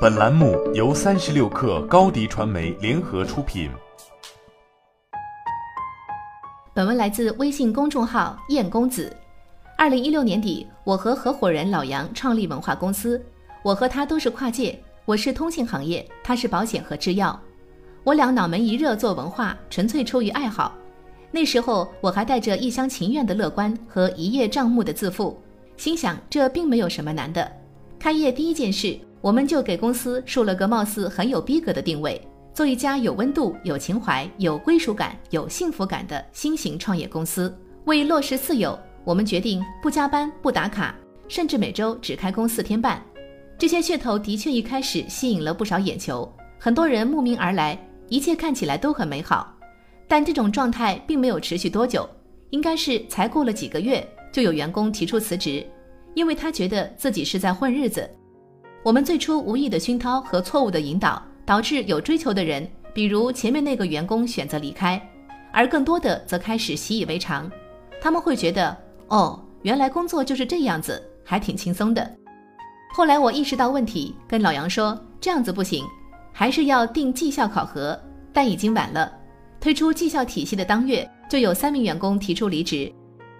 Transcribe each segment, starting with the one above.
本栏目由三十六氪高低传媒联合出品。本文来自微信公众号“燕公子”。二零一六年底，我和合伙人老杨创立文化公司。我和他都是跨界，我是通信行业，他是保险和制药。我俩脑门一热做文化，纯粹出于爱好。那时候我还带着一厢情愿的乐观和一叶障目的自负，心想这并没有什么难的。开业第一件事。我们就给公司树了个貌似很有逼格的定位，做一家有温度、有情怀、有归属感、有幸福感的新型创业公司。为落实四有，我们决定不加班、不打卡，甚至每周只开工四天半。这些噱头的确一开始吸引了不少眼球，很多人慕名而来，一切看起来都很美好。但这种状态并没有持续多久，应该是才过了几个月，就有员工提出辞职，因为他觉得自己是在混日子。我们最初无意的熏陶和错误的引导，导致有追求的人，比如前面那个员工选择离开，而更多的则开始习以为常。他们会觉得，哦，原来工作就是这样子，还挺轻松的。后来我意识到问题，跟老杨说，这样子不行，还是要定绩效考核。但已经晚了。推出绩效体系的当月，就有三名员工提出离职。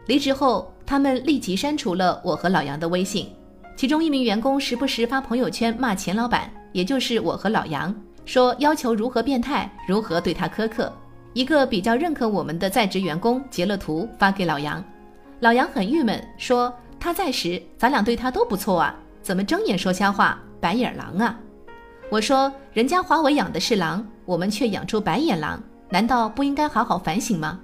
离职后，他们立即删除了我和老杨的微信。其中一名员工时不时发朋友圈骂钱老板，也就是我和老杨，说要求如何变态，如何对他苛刻。一个比较认可我们的在职员工截了图发给老杨，老杨很郁闷，说他在时咱俩对他都不错啊，怎么睁眼说瞎话，白眼狼啊？我说人家华为养的是狼，我们却养出白眼狼，难道不应该好好反省吗？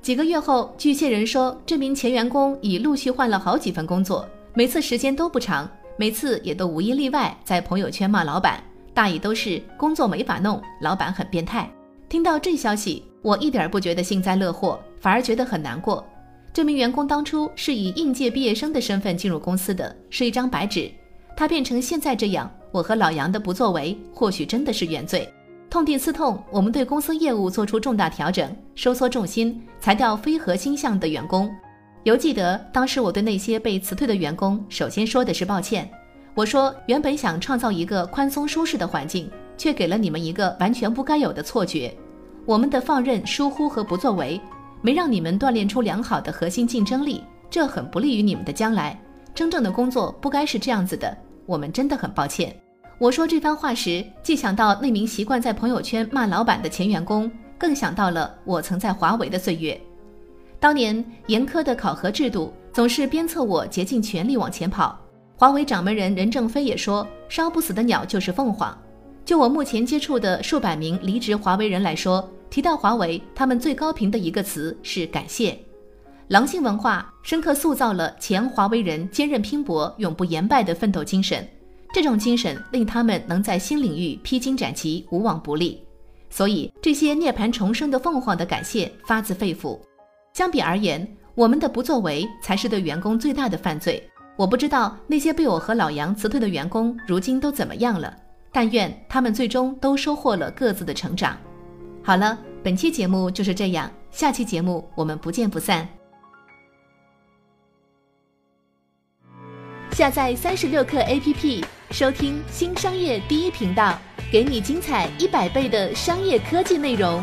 几个月后，据线人说，这名前员工已陆续换了好几份工作。每次时间都不长，每次也都无一例外在朋友圈骂老板，大意都是工作没法弄，老板很变态。听到这消息，我一点不觉得幸灾乐祸，反而觉得很难过。这名员工当初是以应届毕业生的身份进入公司的，是一张白纸。他变成现在这样，我和老杨的不作为，或许真的是原罪。痛定思痛，我们对公司业务做出重大调整，收缩重心，裁掉非核心项的员工。犹记得当时我对那些被辞退的员工，首先说的是抱歉。我说，原本想创造一个宽松舒适的环境，却给了你们一个完全不该有的错觉。我们的放任、疏忽和不作为，没让你们锻炼出良好的核心竞争力，这很不利于你们的将来。真正的工作不该是这样子的，我们真的很抱歉。我说这番话时，既想到那名习惯在朋友圈骂老板的前员工，更想到了我曾在华为的岁月。当年严苛的考核制度总是鞭策我竭尽全力往前跑。华为掌门人任正非也说：“烧不死的鸟就是凤凰。”就我目前接触的数百名离职华为人来说，提到华为，他们最高频的一个词是感谢。狼性文化深刻塑造了前华为人坚韧拼搏、永不言败的奋斗精神，这种精神令他们能在新领域披荆斩棘、无往不利。所以，这些涅槃重生的凤凰的感谢发自肺腑。相比而言，我们的不作为才是对员工最大的犯罪。我不知道那些被我和老杨辞退的员工如今都怎么样了，但愿他们最终都收获了各自的成长。好了，本期节目就是这样，下期节目我们不见不散。下载三十六课 APP，收听新商业第一频道，给你精彩一百倍的商业科技内容。